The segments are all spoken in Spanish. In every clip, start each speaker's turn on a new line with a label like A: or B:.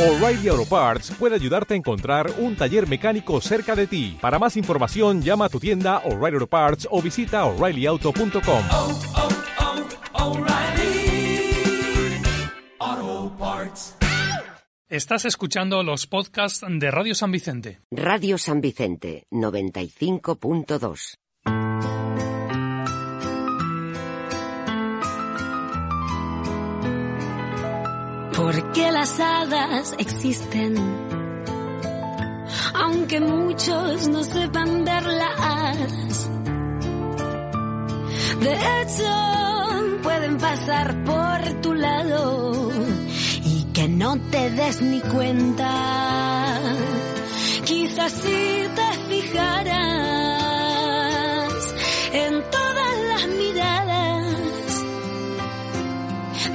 A: O'Reilly Auto Parts puede ayudarte a encontrar un taller mecánico cerca de ti. Para más información, llama a tu tienda O'Reilly Auto Parts o visita oreillyauto.com.
B: oh, oh, Parts.
C: Estás escuchando los podcasts de Radio San Vicente.
D: Radio San Vicente 95.2.
E: Porque las hadas existen, aunque muchos no sepan verlas. De hecho, pueden pasar por tu lado y que no te des ni cuenta. Quizás si te fijaras en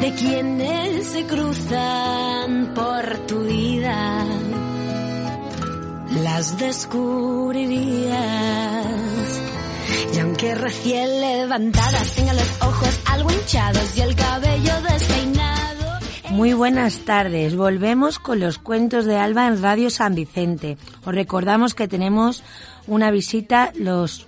E: de quienes se cruzan por tu vida, las descubrirías. Y aunque recién levantadas tengan los ojos algo hinchados y el cabello despeinado.
F: Muy buenas tardes. Volvemos con los cuentos de Alba en Radio San Vicente. Os recordamos que tenemos una visita los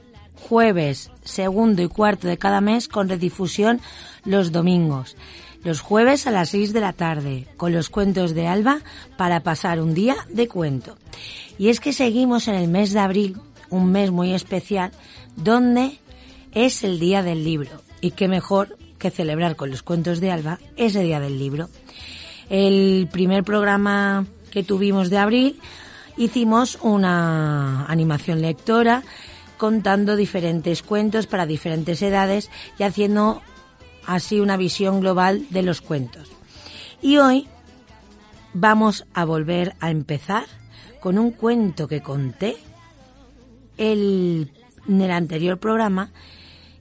F: jueves, segundo y cuarto de cada mes con redifusión los domingos. Los jueves a las 6 de la tarde con los cuentos de Alba para pasar un día de cuento. Y es que seguimos en el mes de abril, un mes muy especial, donde es el día del libro. Y qué mejor que celebrar con los cuentos de Alba ese día del libro. El primer programa que tuvimos de abril hicimos una animación lectora contando diferentes cuentos para diferentes edades y haciendo así una visión global de los cuentos. Y hoy vamos a volver a empezar con un cuento que conté el, en el anterior programa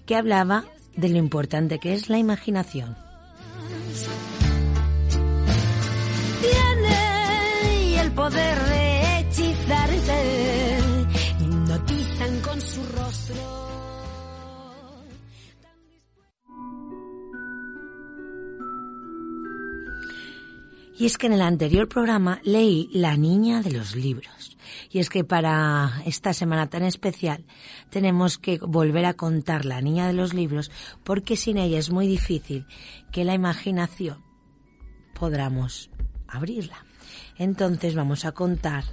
F: que hablaba de lo importante que es la imaginación.
E: Tiene el poder de
F: Y es que en el anterior programa leí La niña de los libros. Y es que para esta semana tan especial tenemos que volver a contar La niña de los libros porque sin ella es muy difícil que la imaginación podamos abrirla. Entonces vamos a contar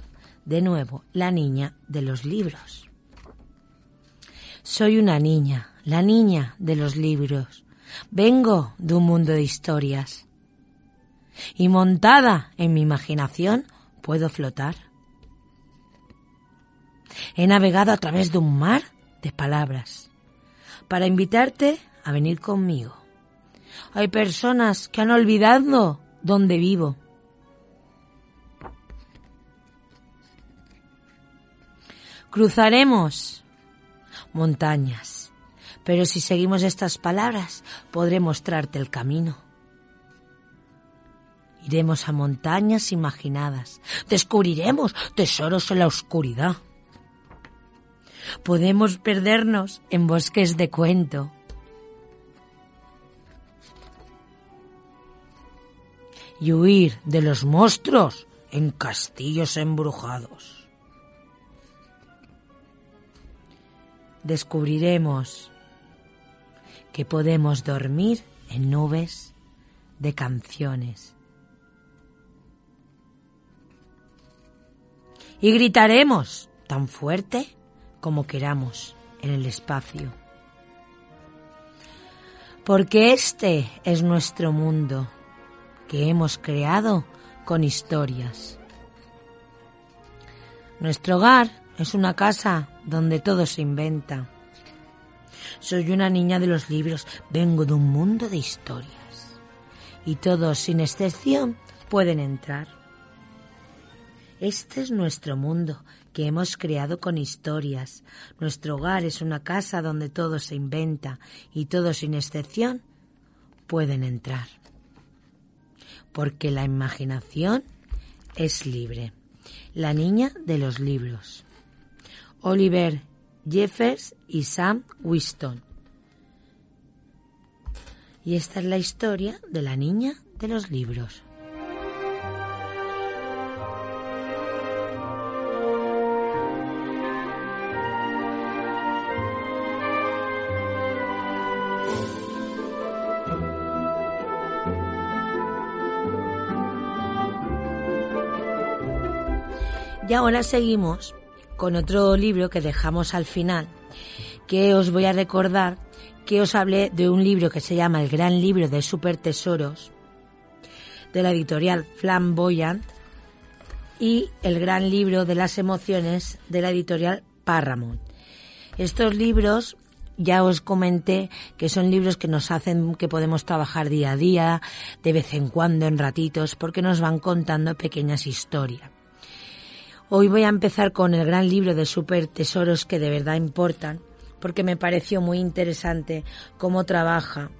F: de nuevo La niña de los libros. Soy una niña, la niña de los libros. Vengo de un mundo de historias y montada en mi imaginación puedo flotar. He navegado a través de un mar de palabras para invitarte a venir conmigo. Hay personas que han olvidado dónde vivo. Cruzaremos montañas, pero si seguimos estas palabras podré mostrarte el camino. Iremos a montañas imaginadas. Descubriremos tesoros en la oscuridad. Podemos perdernos en bosques de cuento. Y huir de los monstruos en castillos embrujados. Descubriremos que podemos dormir en nubes de canciones. Y gritaremos tan fuerte como queramos en el espacio. Porque este es nuestro mundo que hemos creado con historias. Nuestro hogar es una casa donde todo se inventa. Soy una niña de los libros, vengo de un mundo de historias. Y todos, sin excepción, pueden entrar. Este es nuestro mundo que hemos creado con historias. Nuestro hogar es una casa donde todo se inventa y todos sin excepción pueden entrar. Porque la imaginación es libre. La niña de los libros. Oliver Jeffers y Sam Winston. Y esta es la historia de la niña de los libros. Y ahora seguimos con otro libro que dejamos al final, que os voy a recordar que os hablé de un libro que se llama El Gran Libro de Super Tesoros, de la editorial Flamboyant, y El Gran Libro de las Emociones, de la editorial Paramount. Estos libros ya os comenté que son libros que nos hacen que podemos trabajar día a día, de vez en cuando, en ratitos, porque nos van contando pequeñas historias. Hoy voy a empezar con el gran libro de super tesoros que de verdad importan, porque me pareció muy interesante cómo trabaja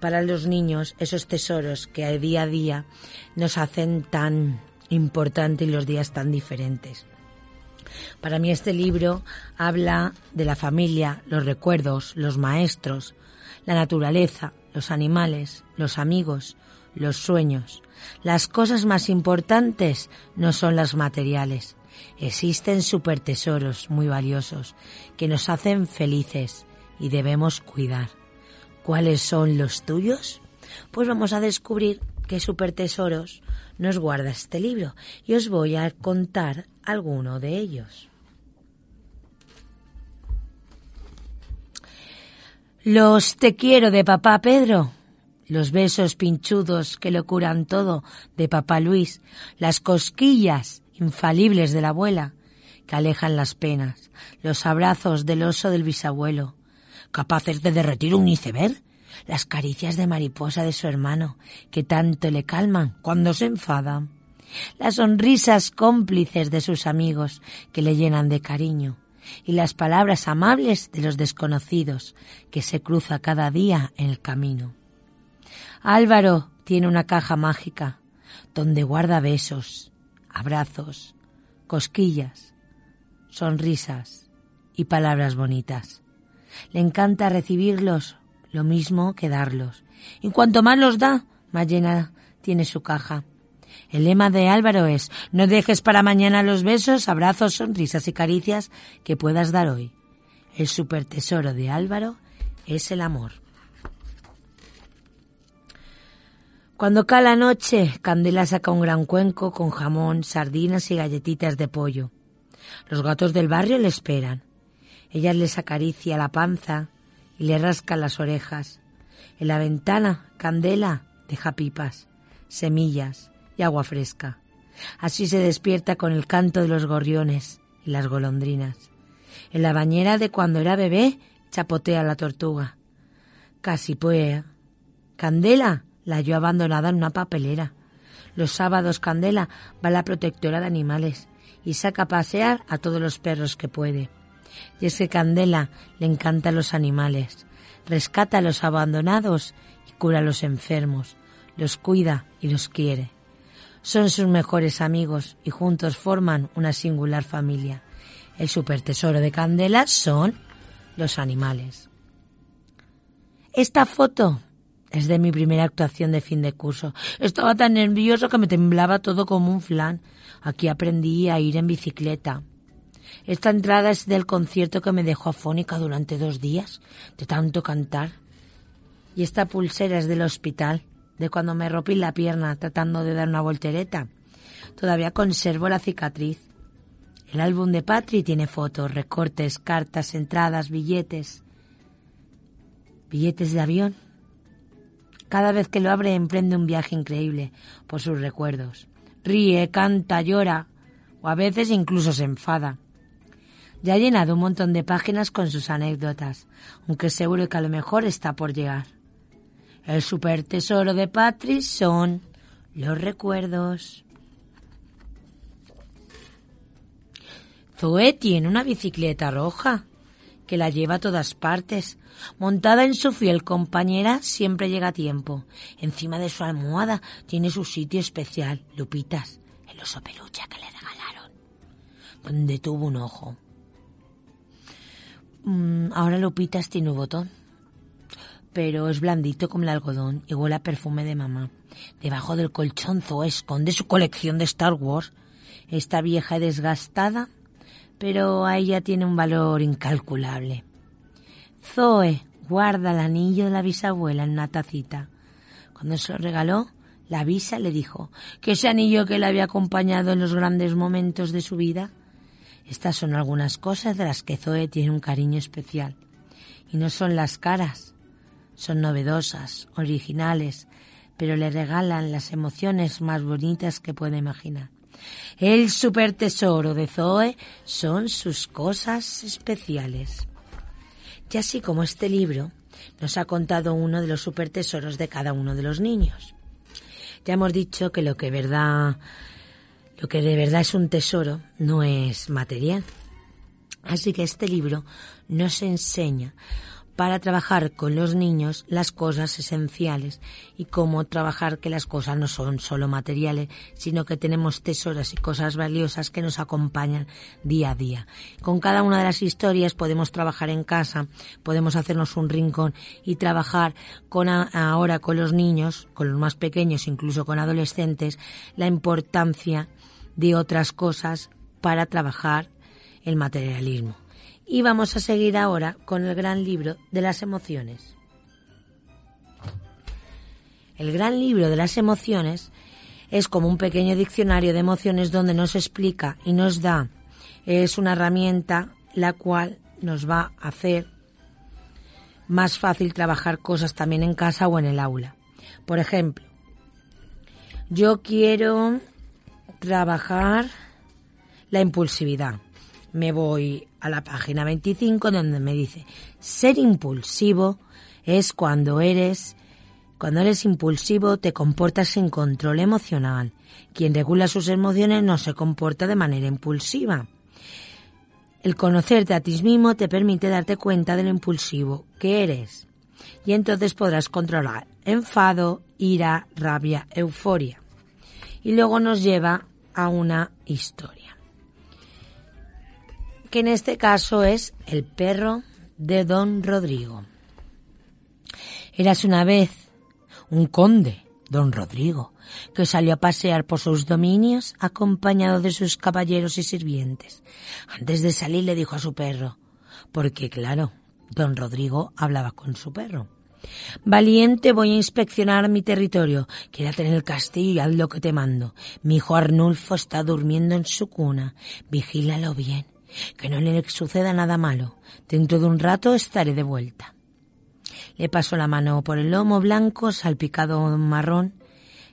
F: para los niños esos tesoros que a día a día nos hacen tan importantes y los días tan diferentes. Para mí este libro habla de la familia, los recuerdos, los maestros, la naturaleza, los animales, los amigos, los sueños. Las cosas más importantes no son las materiales. Existen supertesoros muy valiosos que nos hacen felices y debemos cuidar. ¿Cuáles son los tuyos? Pues vamos a descubrir qué supertesoros nos guarda este libro y os voy a contar alguno de ellos. Los te quiero de papá Pedro, los besos pinchudos que lo curan todo de papá Luis, las cosquillas infalibles de la abuela que alejan las penas, los abrazos del oso del bisabuelo, capaces de derretir un iceberg, las caricias de mariposa de su hermano, que tanto le calman cuando se enfada, las sonrisas cómplices de sus amigos, que le llenan de cariño, y las palabras amables de los desconocidos, que se cruza cada día en el camino. Álvaro tiene una caja mágica, donde guarda besos, abrazos, cosquillas, sonrisas y palabras bonitas. Le encanta recibirlos lo mismo que darlos. Y cuanto más los da, más llena tiene su caja. El lema de Álvaro es no dejes para mañana los besos, abrazos, sonrisas y caricias que puedas dar hoy. El supertesoro de Álvaro es el amor. Cuando cae la noche, Candela saca un gran cuenco con jamón, sardinas y galletitas de pollo. Los gatos del barrio le esperan. Ella les acaricia la panza y le rasca las orejas. En la ventana, Candela deja pipas, semillas y agua fresca. Así se despierta con el canto de los gorriones y las golondrinas. En la bañera de cuando era bebé, chapotea la tortuga. Casi puede. Candela la halló abandonada en una papelera. Los sábados Candela va a la protectora de animales y saca a pasear a todos los perros que puede. Y es que Candela le encanta los animales, rescata a los abandonados y cura a los enfermos, los cuida y los quiere. Son sus mejores amigos y juntos forman una singular familia. El supertesoro de Candela son los animales. Esta foto es de mi primera actuación de fin de curso. Estaba tan nervioso que me temblaba todo como un flan. Aquí aprendí a ir en bicicleta. Esta entrada es del concierto que me dejó afónica durante dos días, de tanto cantar. Y esta pulsera es del hospital, de cuando me rompí la pierna tratando de dar una voltereta. Todavía conservo la cicatriz. El álbum de Patri tiene fotos, recortes, cartas, entradas, billetes. Billetes de avión. Cada vez que lo abre emprende un viaje increíble por sus recuerdos. Ríe, canta, llora o a veces incluso se enfada. Ya ha llenado un montón de páginas con sus anécdotas, aunque seguro que a lo mejor está por llegar. El super tesoro de Patrick son los recuerdos. Zoe tiene una bicicleta roja que la lleva a todas partes. Montada en su fiel compañera, siempre llega a tiempo. Encima de su almohada tiene su sitio especial, Lupitas, el oso peluche que le regalaron, donde tuvo un ojo. Mm, ahora Lupitas tiene un botón, pero es blandito como el algodón y huele a perfume de mamá. Debajo del colchón Zoe esconde su colección de Star Wars. Está vieja y desgastada, pero a ella tiene un valor incalculable. Zoe guarda el anillo de la bisabuela en una tacita. Cuando se lo regaló, La visa le dijo que ese anillo que le había acompañado en los grandes momentos de su vida. Estas son algunas cosas de las que Zoe tiene un cariño especial. Y no son las caras, son novedosas, originales, pero le regalan las emociones más bonitas que puede imaginar. El super tesoro de Zoe son sus cosas especiales. Y así como este libro nos ha contado uno de los super tesoros de cada uno de los niños. Ya hemos dicho que lo que verdad, lo que de verdad es un tesoro no es material. Así que este libro nos enseña para trabajar con los niños las cosas esenciales y cómo trabajar que las cosas no son solo materiales, sino que tenemos tesoros y cosas valiosas que nos acompañan día a día. Con cada una de las historias podemos trabajar en casa, podemos hacernos un rincón y trabajar con ahora con los niños, con los más pequeños, incluso con adolescentes, la importancia de otras cosas para trabajar el materialismo. Y vamos a seguir ahora con el gran libro de las emociones. El gran libro de las emociones es como un pequeño diccionario de emociones donde nos explica y nos da, es una herramienta la cual nos va a hacer más fácil trabajar cosas también en casa o en el aula. Por ejemplo, yo quiero trabajar la impulsividad. Me voy a la página 25 donde me dice, ser impulsivo es cuando eres, cuando eres impulsivo te comportas sin control emocional. Quien regula sus emociones no se comporta de manera impulsiva. El conocerte a ti mismo te permite darte cuenta de lo impulsivo que eres. Y entonces podrás controlar enfado, ira, rabia, euforia. Y luego nos lleva a una historia que en este caso es el perro de don Rodrigo. Érase una vez un conde, don Rodrigo, que salió a pasear por sus dominios acompañado de sus caballeros y sirvientes. Antes de salir le dijo a su perro, porque claro, don Rodrigo hablaba con su perro. Valiente, voy a inspeccionar mi territorio. Quédate en el castillo y haz lo que te mando. Mi hijo Arnulfo está durmiendo en su cuna. Vigílalo bien que no le suceda nada malo. Dentro de un rato estaré de vuelta. Le pasó la mano por el lomo blanco, salpicado marrón.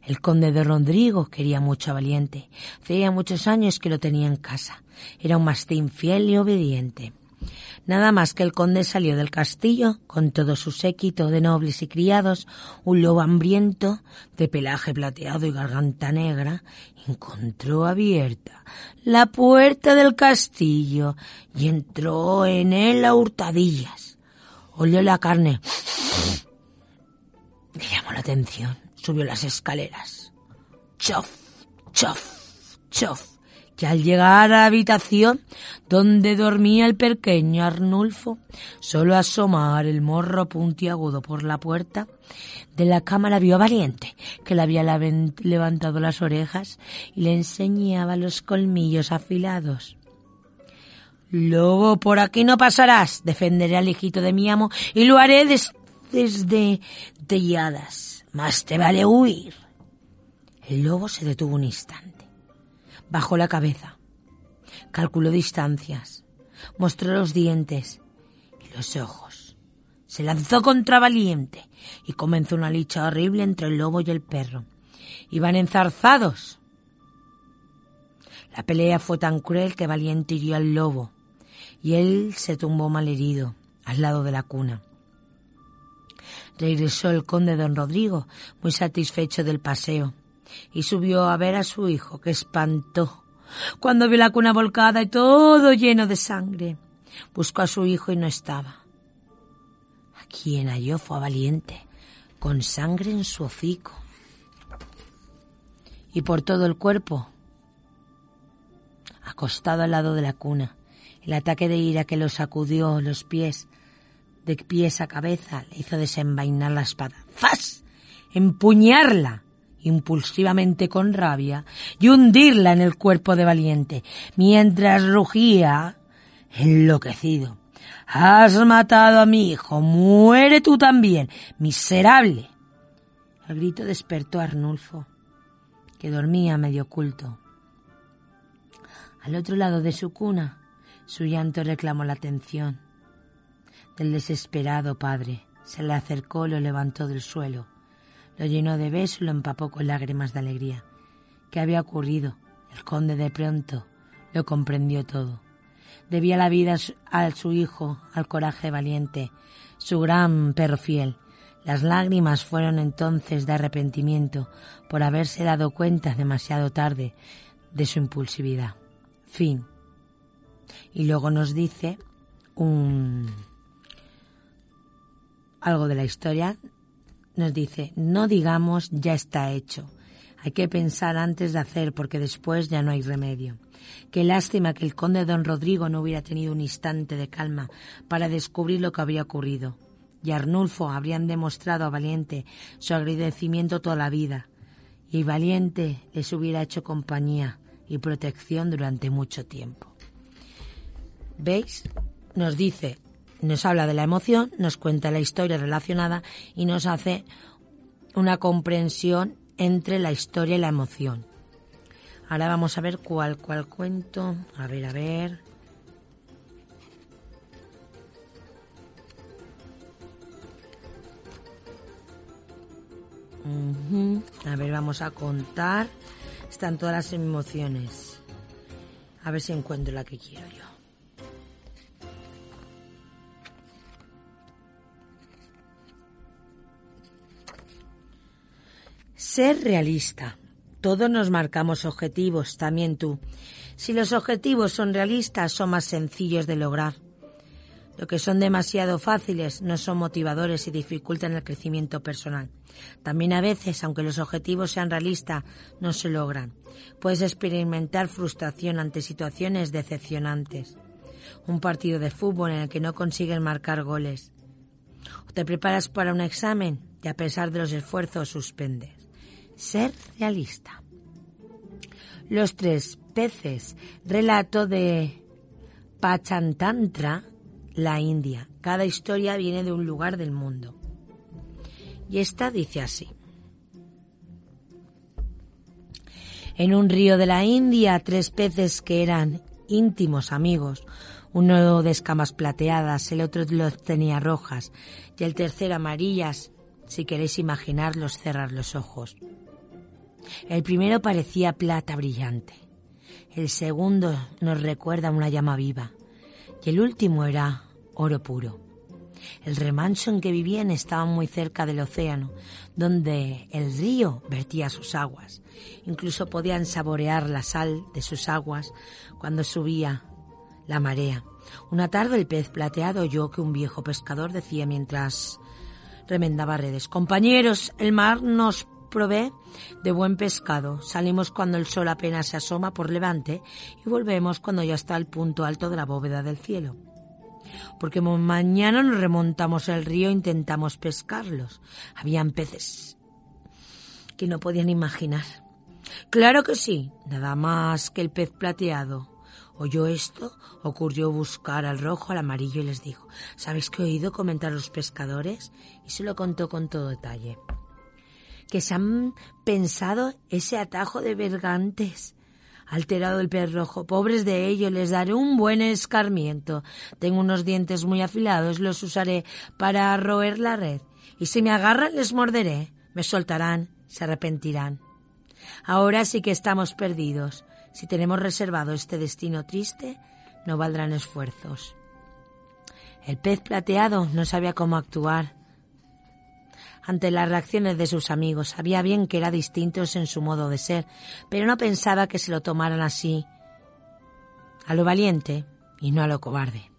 F: El conde de Rodrigo quería mucho a Valiente. Hacía muchos años que lo tenía en casa. Era un mastín fiel y obediente. Nada más que el conde salió del castillo, con todo su séquito de nobles y criados, un lobo hambriento, de pelaje plateado y garganta negra, encontró abierta la puerta del castillo y entró en él a hurtadillas. Olió la carne. Le llamó la atención. Subió las escaleras. Chof, chof, chof y al llegar a la habitación donde dormía el pequeño Arnulfo, solo asomar el morro puntiagudo por la puerta de la cámara vio a Valiente, que le había levantado las orejas y le enseñaba los colmillos afilados. Lobo, por aquí no pasarás. Defenderé al hijito de mi amo y lo haré desde telladas. Más te vale huir. El lobo se detuvo un instante Bajó la cabeza, calculó distancias, mostró los dientes y los ojos. Se lanzó contra Valiente y comenzó una lucha horrible entre el lobo y el perro. Iban enzarzados. La pelea fue tan cruel que Valiente hirió al lobo y él se tumbó malherido al lado de la cuna. Regresó el conde don Rodrigo, muy satisfecho del paseo y subió a ver a su hijo, que espantó cuando vio la cuna volcada y todo lleno de sangre. Buscó a su hijo y no estaba. A quien halló fue valiente, con sangre en su hocico y por todo el cuerpo, acostado al lado de la cuna. El ataque de ira que lo sacudió los pies, de pies a cabeza, le hizo desenvainar la espada. ¡Fas! ¡Empuñarla! Impulsivamente con rabia y hundirla en el cuerpo de Valiente, mientras rugía enloquecido. Has matado a mi hijo, muere tú también, miserable. El grito despertó a Arnulfo, que dormía medio oculto. Al otro lado de su cuna, su llanto reclamó la atención del desesperado padre. Se le acercó, lo levantó del suelo, lo llenó de besos y lo empapó con lágrimas de alegría. ¿Qué había ocurrido? El conde de pronto lo comprendió todo. Debía la vida a su hijo, al coraje valiente, su gran perro fiel. Las lágrimas fueron entonces de arrepentimiento por haberse dado cuenta demasiado tarde de su impulsividad. Fin. Y luego nos dice un algo de la historia. Nos dice, no digamos ya está hecho. Hay que pensar antes de hacer porque después ya no hay remedio. Qué lástima que el conde don Rodrigo no hubiera tenido un instante de calma para descubrir lo que había ocurrido. Y Arnulfo habrían demostrado a Valiente su agradecimiento toda la vida. Y Valiente les hubiera hecho compañía y protección durante mucho tiempo. ¿Veis? Nos dice, nos habla de la emoción, nos cuenta la historia relacionada y nos hace una comprensión entre la historia y la emoción. Ahora vamos a ver cuál, cuál cuento. A ver, a ver. A ver, vamos a contar. Están todas las emociones. A ver si encuentro la que quiero Ser realista. Todos nos marcamos objetivos, también tú. Si los objetivos son realistas, son más sencillos de lograr. Lo que son demasiado fáciles no son motivadores y dificultan el crecimiento personal. También a veces, aunque los objetivos sean realistas, no se logran. Puedes experimentar frustración ante situaciones decepcionantes. Un partido de fútbol en el que no consiguen marcar goles. Te preparas para un examen y a pesar de los esfuerzos suspendes. Ser realista. Los tres peces. Relato de Pachantantra, la India. Cada historia viene de un lugar del mundo. Y esta dice así. En un río de la India, tres peces que eran íntimos amigos, uno de escamas plateadas, el otro los tenía rojas y el tercero amarillas, si queréis imaginarlos cerrar los ojos. El primero parecía plata brillante, el segundo nos recuerda una llama viva y el último era oro puro. El remanso en que vivían estaba muy cerca del océano, donde el río vertía sus aguas. Incluso podían saborear la sal de sus aguas cuando subía la marea. Una tarde el pez plateado oyó que un viejo pescador decía mientras remendaba redes, Compañeros, el mar nos provee de buen pescado. Salimos cuando el sol apenas se asoma por levante y volvemos cuando ya está al punto alto de la bóveda del cielo. Porque mañana nos remontamos el río e intentamos pescarlos. Habían peces que no podían imaginar. Claro que sí, nada más que el pez plateado. Oyó esto, ocurrió buscar al rojo, al amarillo y les dijo, ¿sabéis qué he oído comentar los pescadores? Y se lo contó con todo detalle que se han pensado ese atajo de bergantes. Alterado el pez rojo, pobres de ellos, les daré un buen escarmiento. Tengo unos dientes muy afilados, los usaré para roer la red. Y si me agarran, les morderé. Me soltarán, se arrepentirán. Ahora sí que estamos perdidos. Si tenemos reservado este destino triste, no valdrán esfuerzos. El pez plateado no sabía cómo actuar ante las reacciones de sus amigos. Sabía bien que eran distintos en su modo de ser, pero no pensaba que se lo tomaran así, a lo valiente y no a lo cobarde.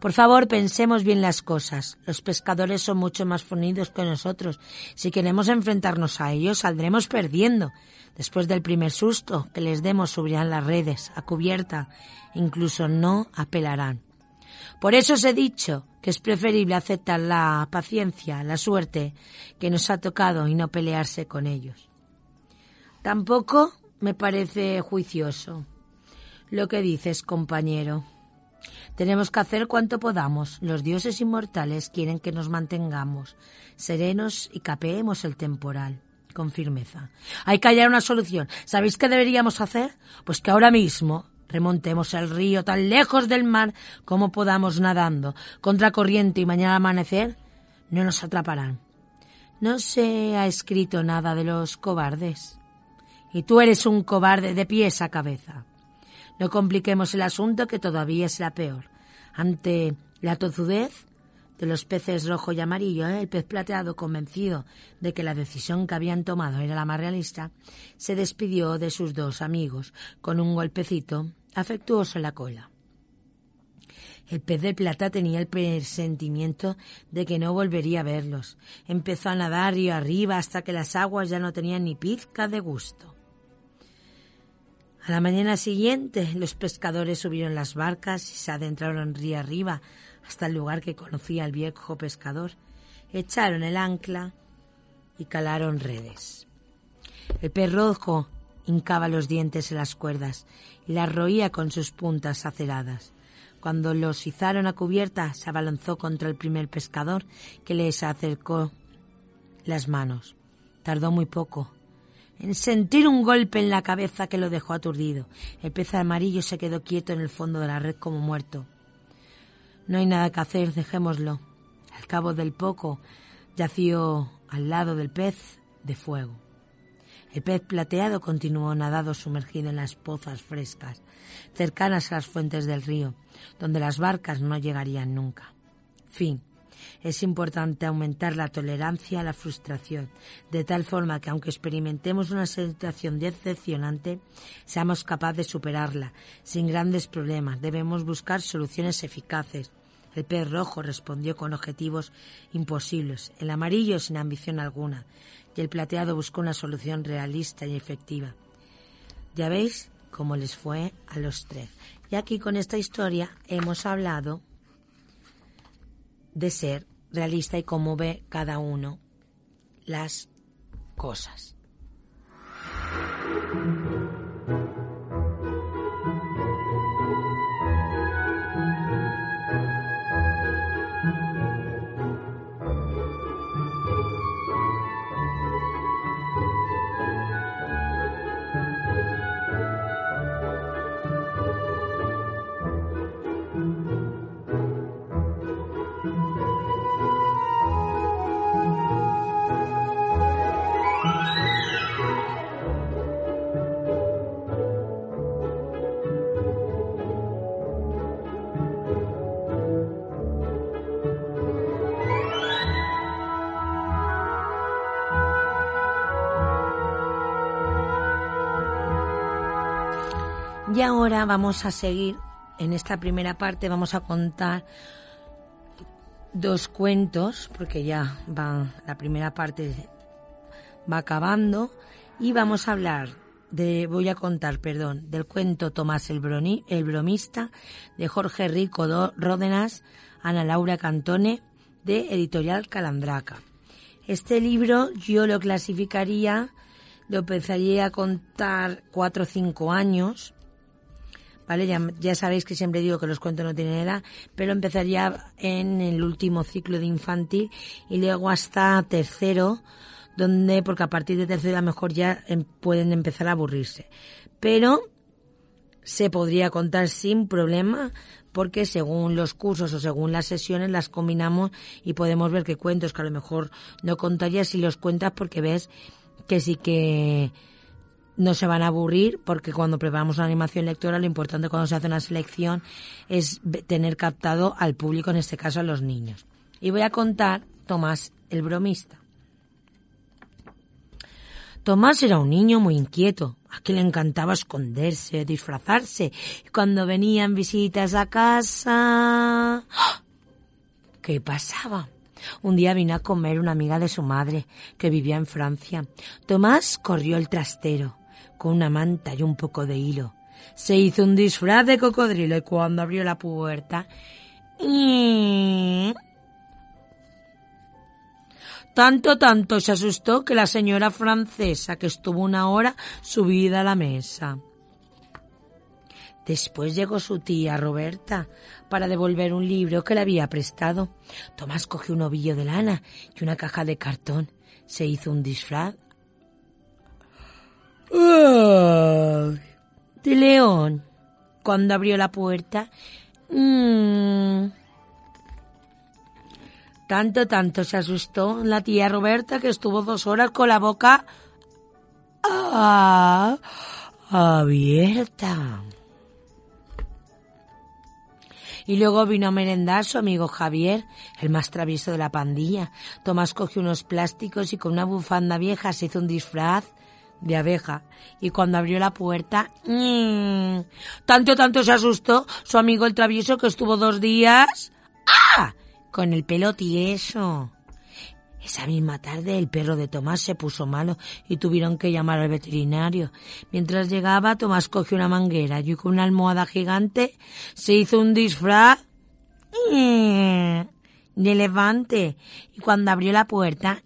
F: Por favor, pensemos bien las cosas. Los pescadores son mucho más fornidos que nosotros. Si queremos enfrentarnos a ellos, saldremos perdiendo. Después del primer susto que les demos, subirán las redes a cubierta. Incluso no apelarán. Por eso os he dicho que es preferible aceptar la paciencia, la suerte que nos ha tocado y no pelearse con ellos. Tampoco me parece juicioso lo que dices, compañero. Tenemos que hacer cuanto podamos. Los dioses inmortales quieren que nos mantengamos serenos y capeemos el temporal con firmeza. Hay que hallar una solución. ¿Sabéis qué deberíamos hacer? Pues que ahora mismo remontemos el río tan lejos del mar como podamos nadando, contra corriente y mañana amanecer no nos atraparán. No se ha escrito nada de los cobardes. Y tú eres un cobarde de pies a cabeza. No compliquemos el asunto que todavía será peor. Ante la tozudez de los peces rojo y amarillo, ¿eh? el pez plateado, convencido de que la decisión que habían tomado era la más realista, se despidió de sus dos amigos con un golpecito afectuoso la cola. El pez de plata tenía el presentimiento de que no volvería a verlos. Empezó a nadar río arriba hasta que las aguas ya no tenían ni pizca de gusto. A la mañana siguiente, los pescadores subieron las barcas y se adentraron río arriba hasta el lugar que conocía el viejo pescador. Echaron el ancla y calaron redes. El pez rojo hincaba los dientes en las cuerdas y las roía con sus puntas aceradas. Cuando los izaron a cubierta, se abalanzó contra el primer pescador que les acercó las manos. Tardó muy poco en sentir un golpe en la cabeza que lo dejó aturdido. El pez amarillo se quedó quieto en el fondo de la red como muerto. No hay nada que hacer, dejémoslo. Al cabo del poco yació al lado del pez de fuego. El pez plateado continuó nadado sumergido en las pozas frescas, cercanas a las fuentes del río, donde las barcas no llegarían nunca. Fin. Es importante aumentar la tolerancia a la frustración, de tal forma que aunque experimentemos una situación decepcionante, seamos capaces de superarla sin grandes problemas. Debemos buscar soluciones eficaces. El pez rojo respondió con objetivos imposibles, el amarillo sin ambición alguna, y el plateado buscó una solución realista y efectiva. Ya veis cómo les fue a los tres. Y aquí con esta historia hemos hablado de ser realista y cómo ve cada uno las cosas. Y ahora vamos a seguir, en esta primera parte vamos a contar dos cuentos, porque ya va, la primera parte va acabando, y vamos a hablar de, voy a contar, perdón, del cuento Tomás el, el bromista, de Jorge Rico Ródenas, Ana Laura Cantone, de Editorial Calandraca. Este libro yo lo clasificaría, lo empezaría a contar cuatro o cinco años, ¿vale? Ya, sabéis que siempre digo que los cuentos no tienen edad, pero empezaría en el último ciclo de infantil y luego hasta tercero, donde, porque a partir de tercero a lo mejor ya em, pueden empezar a aburrirse. Pero se podría contar sin problema porque según los cursos o según las sesiones las combinamos y podemos ver que cuentos que a lo mejor no contarías si los cuentas porque ves que sí que no se van a aburrir porque cuando preparamos una animación lectora lo importante cuando se hace una selección es tener captado al público, en este caso a los niños. Y voy a contar Tomás el bromista. Tomás era un niño muy inquieto, a quien le encantaba esconderse, disfrazarse. Cuando venían visitas a casa... ¡ah! ¿Qué pasaba? Un día vino a comer una amiga de su madre, que vivía en Francia. Tomás corrió el trastero con una manta y un poco de hilo. Se hizo un disfraz de cocodrilo y cuando abrió la puerta... Tanto, tanto se asustó que la señora francesa, que estuvo una hora subida a la mesa, Después llegó su tía Roberta para devolver un libro que le había prestado. Tomás cogió un ovillo de lana y una caja de cartón. Se hizo un disfraz de león. Cuando abrió la puerta, mm, tanto, tanto se asustó la tía Roberta que estuvo dos horas con la boca ah, abierta. Y luego vino a merendar su amigo Javier, el más travieso de la pandilla. Tomás cogió unos plásticos y con una bufanda vieja se hizo un disfraz de abeja. Y cuando abrió la puerta, mmm, tanto, tanto se asustó su amigo el travieso que estuvo dos días. ¡Ah! Con el pelo tieso. Esa misma tarde el perro de Tomás se puso malo y tuvieron que llamar al veterinario. Mientras llegaba, Tomás cogió una manguera y con una almohada gigante se hizo un disfraz de elefante. Y cuando abrió la puerta,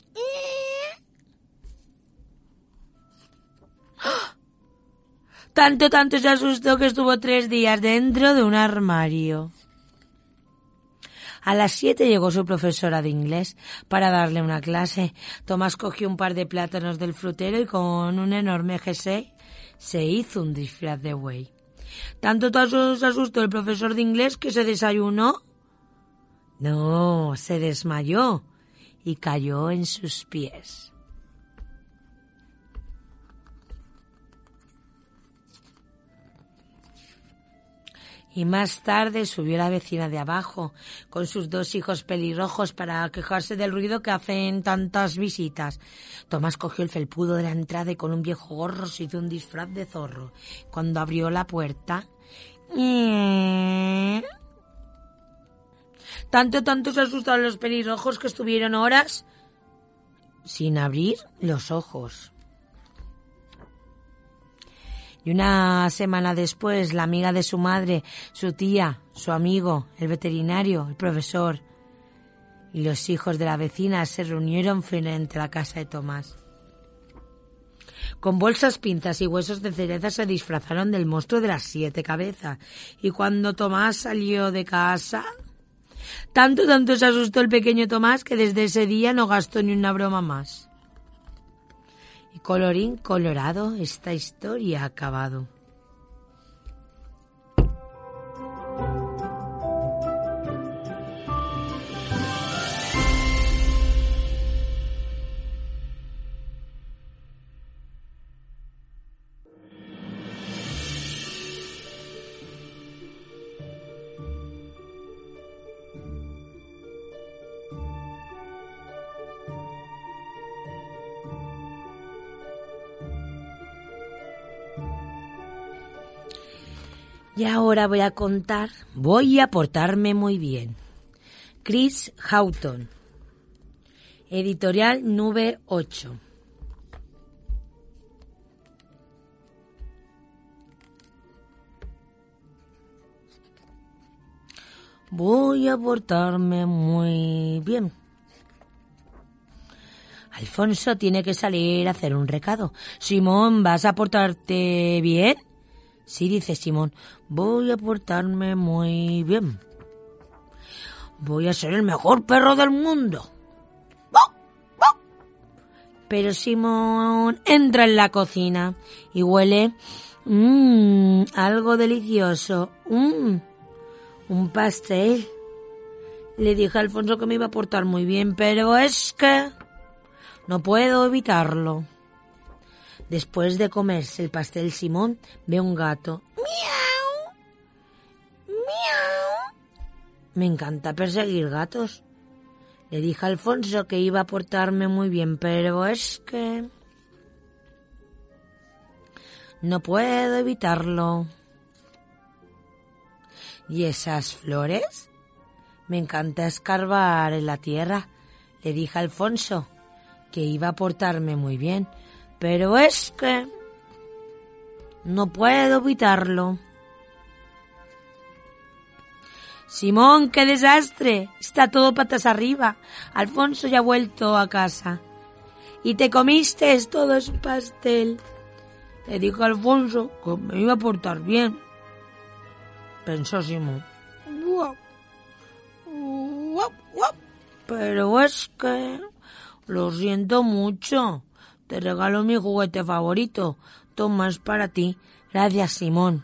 F: tanto, tanto se asustó que estuvo tres días dentro de un armario. A las siete llegó su profesora de inglés para darle una clase. Tomás cogió un par de plátanos del frutero y con un enorme jersey se hizo un disfraz de buey. Tanto se asustó el profesor de inglés que se desayunó. No, se desmayó y cayó en sus pies. Y más tarde subió la vecina de abajo con sus dos hijos pelirrojos para quejarse del ruido que hacen tantas visitas. Tomás cogió el felpudo de la entrada y con un viejo gorro se hizo un disfraz de zorro. Cuando abrió la puerta... Tanto, tanto se asustaron los pelirrojos que estuvieron horas sin abrir los ojos. Y una semana después, la amiga de su madre, su tía, su amigo, el veterinario, el profesor y los hijos de la vecina se reunieron frente a la casa de Tomás. Con bolsas, pinzas y huesos de cereza se disfrazaron del monstruo de las siete cabezas. Y cuando Tomás salió de casa, tanto, tanto se asustó el pequeño Tomás que desde ese día no gastó ni una broma más. Colorín colorado, esta historia ha acabado. Y ahora voy a contar, voy a portarme muy bien. Chris Houghton, editorial Nube 8. Voy a portarme muy bien. Alfonso tiene que salir a hacer un recado. Simón, ¿vas a portarte bien? Sí, dice Simón, voy a portarme muy bien. Voy a ser el mejor perro del mundo. Pero Simón entra en la cocina y huele mmm, algo delicioso. Mmm, un pastel. Le dije a Alfonso que me iba a portar muy bien, pero es que no puedo evitarlo. Después de comerse el pastel Simón, ve un gato. ¡Miau! ¡Miau! Me encanta perseguir gatos. Le dije a Alfonso que iba a portarme muy bien, pero es que... No puedo evitarlo. ¿Y esas flores? Me encanta escarbar en la tierra. Le dije a Alfonso que iba a portarme muy bien, pero es que no puedo evitarlo. Simón, qué desastre. Está todo patas arriba. Alfonso ya ha vuelto a casa. Y te comiste todo ese pastel. Le dijo Alfonso que me iba a portar bien. pensó Simón. Pero es que... Lo siento mucho. Te regalo mi juguete favorito. Toma, es para ti. Gracias, Simón.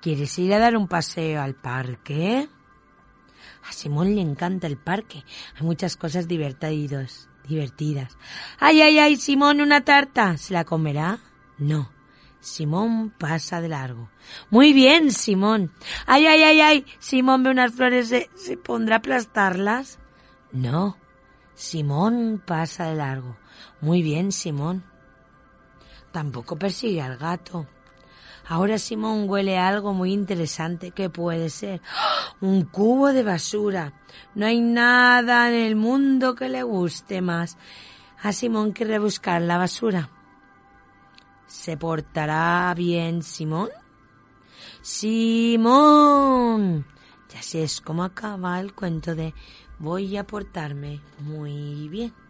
F: ¿Quieres ir a dar un paseo al parque? A Simón le encanta el parque. Hay muchas cosas divertidas. divertidas. ¡Ay, ay, ay! Simón, una tarta. ¿Se la comerá? No. Simón pasa de largo. Muy bien, Simón. ¡Ay, ay, ay, ay! Simón ve unas flores. ¿Se, ¿se pondrá a aplastarlas? No. Simón pasa de largo. Muy bien, Simón. Tampoco persigue al gato. Ahora Simón huele algo muy interesante. ¿Qué puede ser? ¡Ah! Un cubo de basura. No hay nada en el mundo que le guste más. A Simón quiere buscar la basura. ¿Se portará bien Simón? Simón. Y así es como acaba el cuento de voy a portarme muy bien.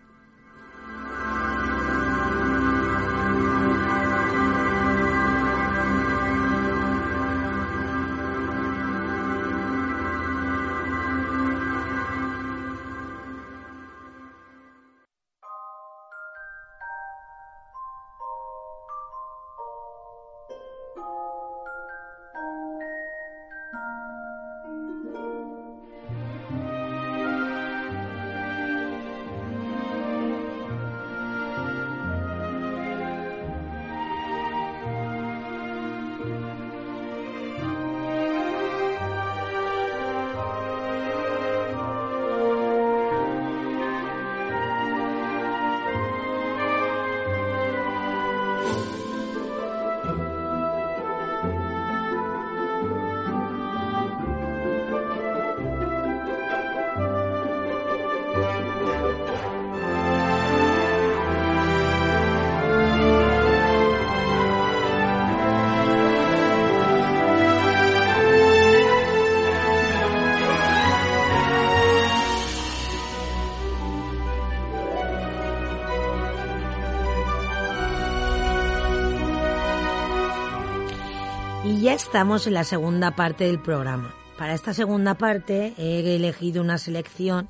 F: Estamos en la segunda parte del programa. Para esta segunda parte he elegido una selección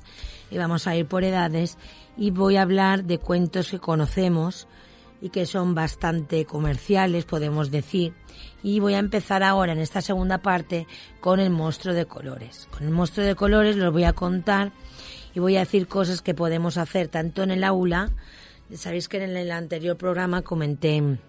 F: y vamos a ir por edades y voy a hablar de cuentos que conocemos y que son bastante comerciales, podemos decir. Y voy a empezar ahora en esta segunda parte con el monstruo de colores. Con el monstruo de colores los voy a contar y voy a decir cosas que podemos hacer tanto en el aula. Sabéis que en el anterior programa comenté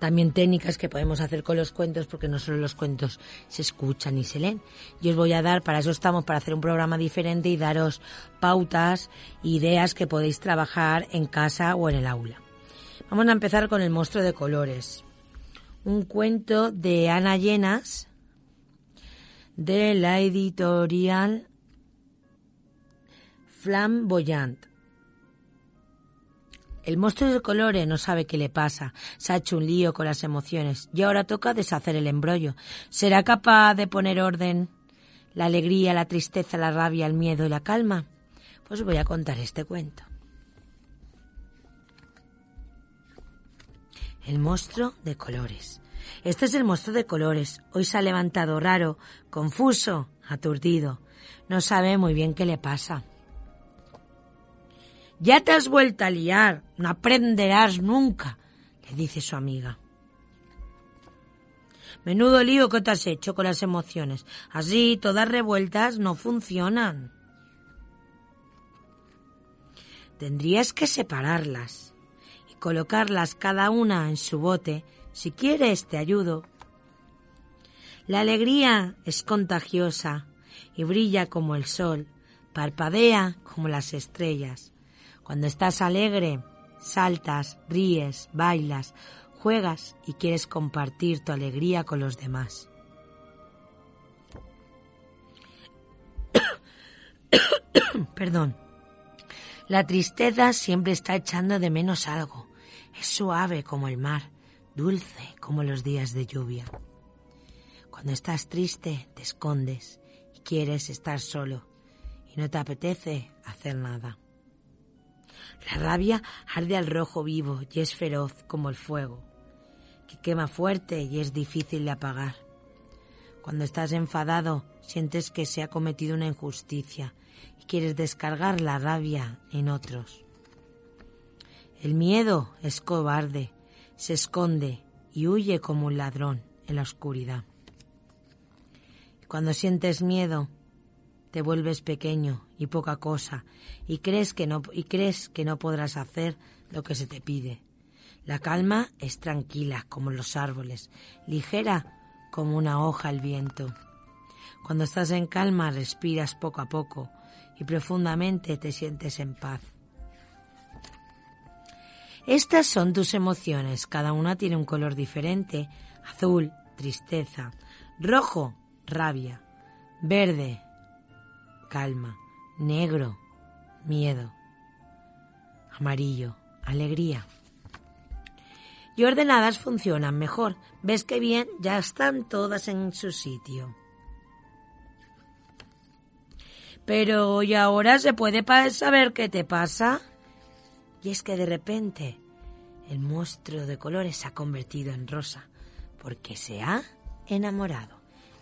F: también técnicas que podemos hacer con los cuentos, porque no solo los cuentos se escuchan y se leen. Yo os voy a dar, para eso estamos, para hacer un programa diferente y daros pautas, ideas que podéis trabajar en casa o en el aula. Vamos a empezar con el monstruo de colores. Un cuento de Ana Llenas, de la editorial Flamboyant. El monstruo de colores no sabe qué le pasa. Se ha hecho un lío con las emociones y ahora toca deshacer el embrollo. ¿Será capaz de poner orden? La alegría, la tristeza, la rabia, el miedo y la calma. Pues voy a contar este cuento. El monstruo de colores. Este es el monstruo de colores. Hoy se ha levantado raro, confuso, aturdido. No sabe muy bien qué le pasa. Ya te has vuelto a liar, no aprenderás nunca, le dice su amiga. Menudo lío que te has hecho con las emociones. Así, todas revueltas no funcionan. Tendrías que separarlas y colocarlas cada una en su bote. Si quieres, te ayudo. La alegría es contagiosa y brilla como el sol, parpadea como las estrellas. Cuando estás alegre, saltas, ríes, bailas, juegas y quieres compartir tu alegría con los demás. Perdón. La tristeza siempre está echando de menos algo. Es suave como el mar, dulce como los días de lluvia. Cuando estás triste, te escondes y quieres estar solo y no te apetece hacer nada. La rabia arde al rojo vivo y es feroz como el fuego, que quema fuerte y es difícil de apagar. Cuando estás enfadado, sientes que se ha cometido una injusticia y quieres descargar la rabia en otros. El miedo es cobarde, se esconde y huye como un ladrón en la oscuridad. Cuando sientes miedo, te vuelves pequeño y poca cosa y crees que no y crees que no podrás hacer lo que se te pide. La calma es tranquila como los árboles, ligera como una hoja al viento. Cuando estás en calma respiras poco a poco y profundamente te sientes en paz. Estas son tus emociones, cada una tiene un color diferente. Azul, tristeza. Rojo, rabia. Verde, calma. Negro, miedo. Amarillo, alegría. Y ordenadas funcionan mejor. ¿Ves que bien? Ya están todas en su sitio. Pero ¿y ahora se puede saber qué te pasa? Y es que de repente el monstruo de colores se ha convertido en rosa porque se ha enamorado.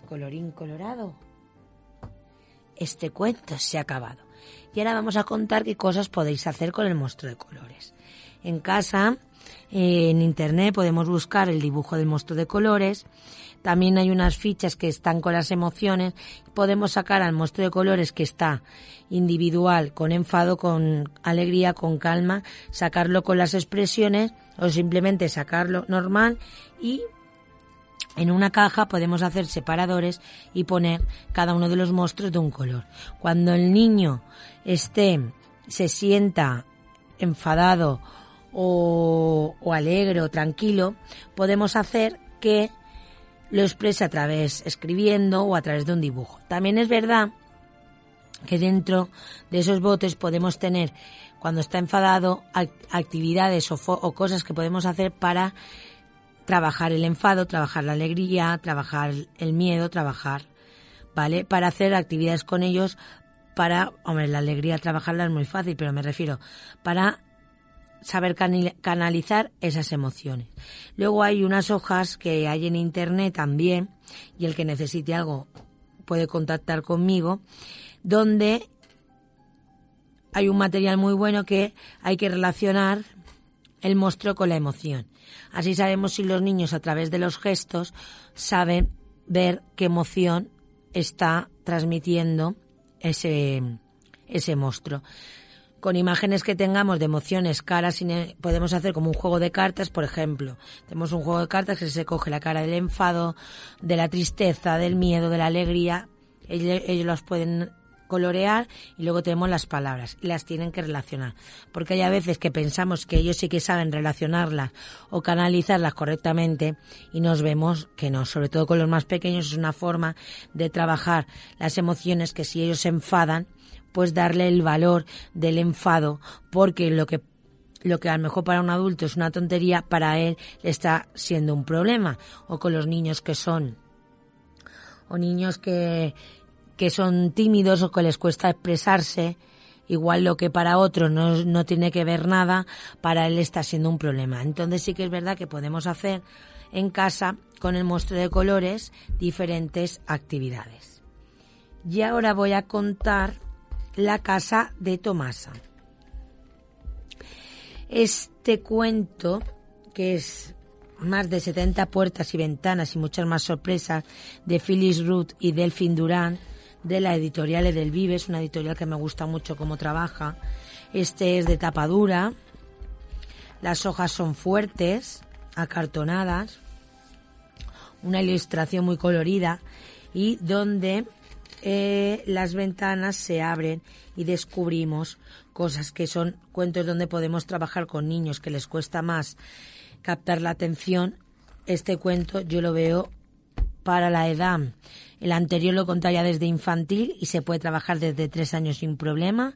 F: Colorín colorado. Este cuento se ha acabado. Y ahora vamos a contar qué cosas podéis hacer con el monstruo de colores. En casa, en internet podemos buscar el dibujo del monstruo de colores también hay unas fichas que están con las emociones. Podemos sacar al monstruo de colores que está individual, con enfado, con alegría, con calma, sacarlo con las expresiones o simplemente sacarlo normal y en una caja podemos hacer separadores y poner cada uno de los monstruos de un color. Cuando el niño esté, se sienta enfadado o, alegre o tranquilo, podemos hacer que lo expresa a través escribiendo o a través de un dibujo. También es verdad que dentro de esos botes podemos tener, cuando está enfadado, actividades o, cosas que podemos hacer para trabajar el enfado, trabajar la alegría, trabajar el miedo, trabajar, ¿vale? Para hacer actividades con ellos, para, hombre, la alegría trabajarla es muy fácil, pero me refiero, para saber canalizar esas emociones. Luego hay unas hojas que hay en internet también, y el que necesite algo puede contactar conmigo, donde hay un material muy bueno que hay que relacionar el monstruo con la emoción. Así sabemos si los niños a través de los gestos saben ver qué emoción está transmitiendo ese, ese monstruo con imágenes que tengamos de emociones, caras, podemos hacer como un juego de cartas, por ejemplo. Tenemos un juego de cartas que se coge la cara del enfado, de la tristeza, del miedo, de la alegría. Ellos, ellos las pueden colorear y luego tenemos las palabras y las tienen que relacionar. Porque hay a veces que pensamos que ellos sí que saben relacionarlas o canalizarlas correctamente y nos vemos que no. Sobre todo con los más pequeños es una forma de trabajar las emociones que si ellos se enfadan, pues darle el valor del enfado, porque lo que lo que a lo mejor para un adulto es una tontería, para él está siendo un problema. O con los niños que son, o niños que, que son tímidos o que les cuesta expresarse, igual lo que para otro no, no tiene que ver nada, para él está siendo un problema. Entonces sí que es verdad que podemos hacer en casa con el monstruo de colores diferentes actividades. Y ahora voy a contar la casa de Tomasa. Este cuento, que es más de 70 puertas y ventanas y muchas más sorpresas, de Phyllis Ruth y Delphine Durán, de la editorial Edelvives, una editorial que me gusta mucho cómo trabaja. Este es de tapadura, las hojas son fuertes, acartonadas, una ilustración muy colorida y donde eh, las ventanas se abren y descubrimos cosas que son cuentos donde podemos trabajar con niños que les cuesta más captar la atención. Este cuento yo lo veo para la edad. El anterior lo contaría desde infantil y se puede trabajar desde tres años sin problema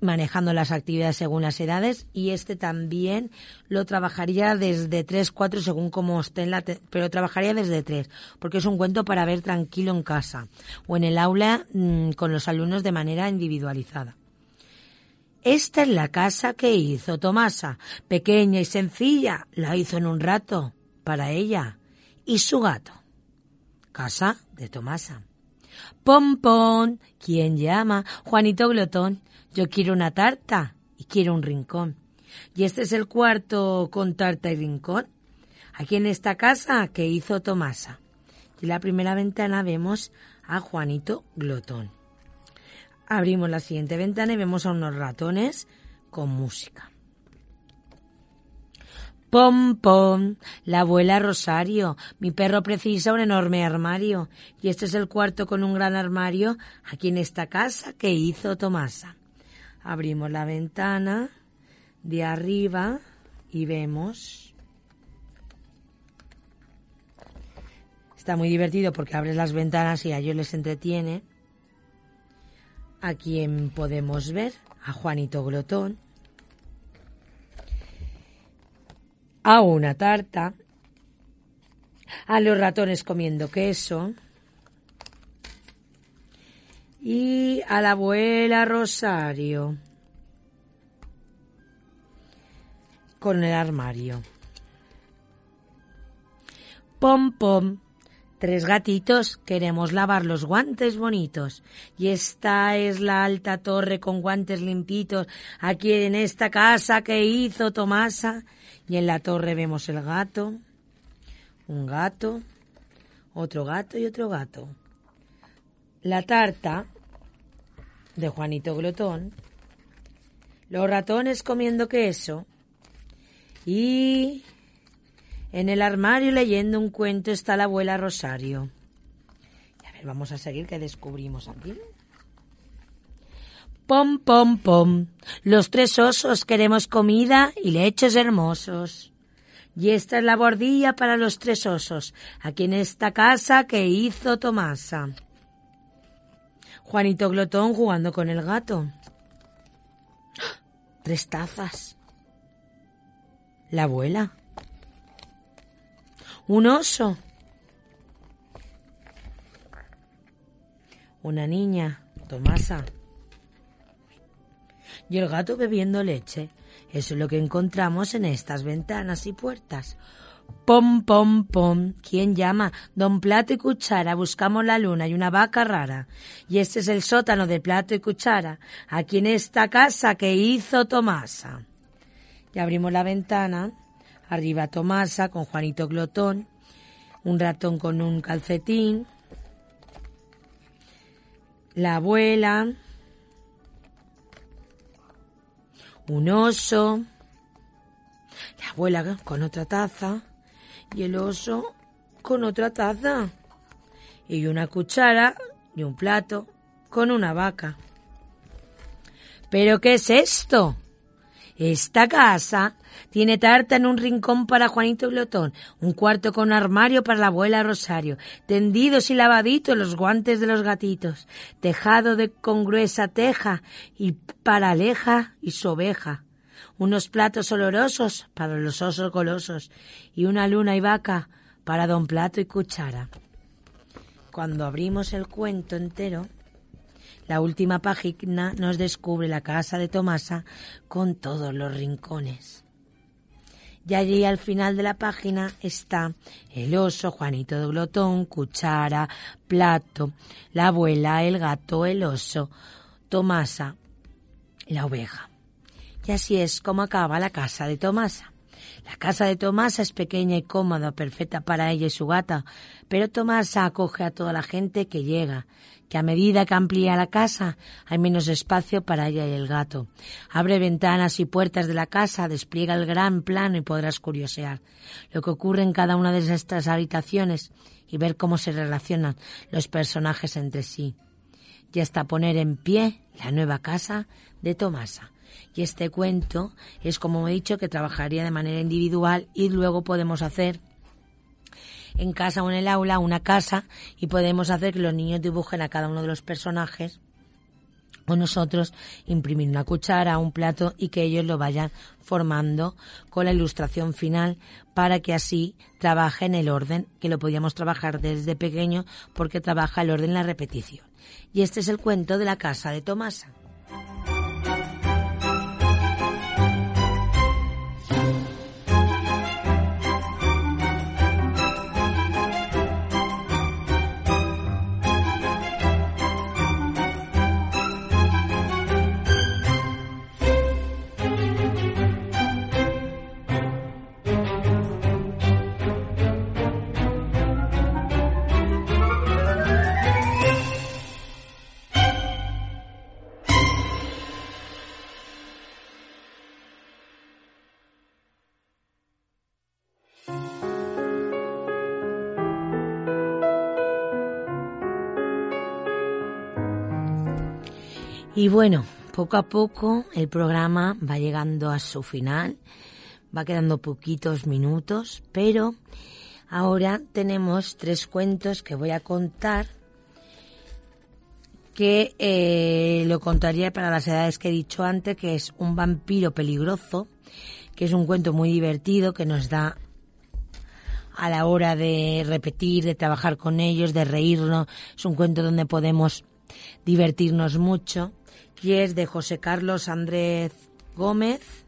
F: manejando las actividades según las edades y este también lo trabajaría desde 3, 4 según como esté en la... pero trabajaría desde 3 porque es un cuento para ver tranquilo en casa o en el aula mm, con los alumnos de manera individualizada. Esta es la casa que hizo Tomasa, pequeña y sencilla, la hizo en un rato, para ella y su gato. Casa de Tomasa. Pom, pom, ¿quién llama? Juanito Glotón. Yo quiero una tarta y quiero un rincón. Y este es el cuarto con tarta y rincón. Aquí en esta casa que hizo Tomasa. Y en la primera ventana vemos a Juanito Glotón. Abrimos la siguiente ventana y vemos a unos ratones con música. Pom, pom, la abuela Rosario. Mi perro precisa un enorme armario. Y este es el cuarto con un gran armario aquí en esta casa que hizo Tomasa. Abrimos la ventana de arriba y vemos. Está muy divertido porque abres las ventanas y a ellos les entretiene. A quien podemos ver, a Juanito Glotón, a una tarta, a los ratones comiendo queso y a la abuela Rosario con el armario. Pom, pom. Tres gatitos queremos lavar los guantes bonitos. Y esta es la alta torre con guantes limpitos aquí en esta casa que hizo Tomasa. Y en la torre vemos el gato, un gato, otro gato y otro gato. La tarta de Juanito Glotón, los ratones comiendo queso y en el armario leyendo un cuento está la abuela Rosario. A ver, vamos a seguir que descubrimos aquí. Pom, pom, pom. Los tres osos queremos comida y leches hermosos. Y esta es la bordilla para los tres osos, aquí en esta casa que hizo Tomasa. Juanito Glotón jugando con el gato. Tres tazas. La abuela. Un oso. Una niña, Tomasa. Y el gato bebiendo leche. Eso es lo que encontramos en estas ventanas y puertas. Pom, pom, pom. ¿Quién llama? Don Plato y Cuchara. Buscamos la luna y una vaca rara. Y este es el sótano de Plato y Cuchara, aquí en esta casa que hizo Tomasa. Y abrimos la ventana. Arriba Tomasa con Juanito Glotón. Un ratón con un calcetín. La abuela. Un oso. La abuela con otra taza. Y el oso con otra taza. Y una cuchara y un plato con una vaca. ¿Pero qué es esto? Esta casa tiene tarta en un rincón para Juanito Glotón, un cuarto con armario para la abuela Rosario, tendidos y lavaditos los guantes de los gatitos, tejado de con gruesa teja y paraleja y sobeja, unos platos olorosos para los osos golosos y una luna y vaca para don Plato y Cuchara. Cuando abrimos el cuento entero, la última página nos descubre la casa de Tomasa con todos los rincones. Y allí al final de la página está el oso, Juanito de Glotón, cuchara, plato, la abuela, el gato, el oso, Tomasa, la oveja. Y así es como acaba la casa de Tomasa. La casa de Tomasa es pequeña y cómoda, perfecta para ella y su gata, pero Tomasa acoge a toda la gente que llega, que a medida que amplía la casa hay menos espacio para ella y el gato. Abre ventanas y puertas de la casa, despliega el gran plano y podrás curiosear lo que ocurre en cada una de estas habitaciones y ver cómo se relacionan los personajes entre sí. Y hasta poner en pie la nueva casa de Tomasa. Y este cuento es, como he dicho, que trabajaría de manera individual y luego podemos hacer en casa o en el aula una casa y podemos hacer que los niños dibujen a cada uno de los personajes o nosotros imprimir una cuchara, un plato y que ellos lo vayan formando con la ilustración final para que así trabajen el orden, que lo podíamos trabajar desde pequeño porque trabaja el orden en la repetición. Y este es el cuento de la casa de Tomasa. Y bueno, poco a poco el programa va llegando a su final, va quedando poquitos minutos, pero ahora tenemos tres cuentos que voy a contar que eh, lo contaría para las edades que he dicho antes, que es un vampiro peligroso, que es un cuento muy divertido que nos da a la hora de repetir, de trabajar con ellos, de reírnos. Es un cuento donde podemos divertirnos mucho. Y es de José Carlos Andrés Gómez,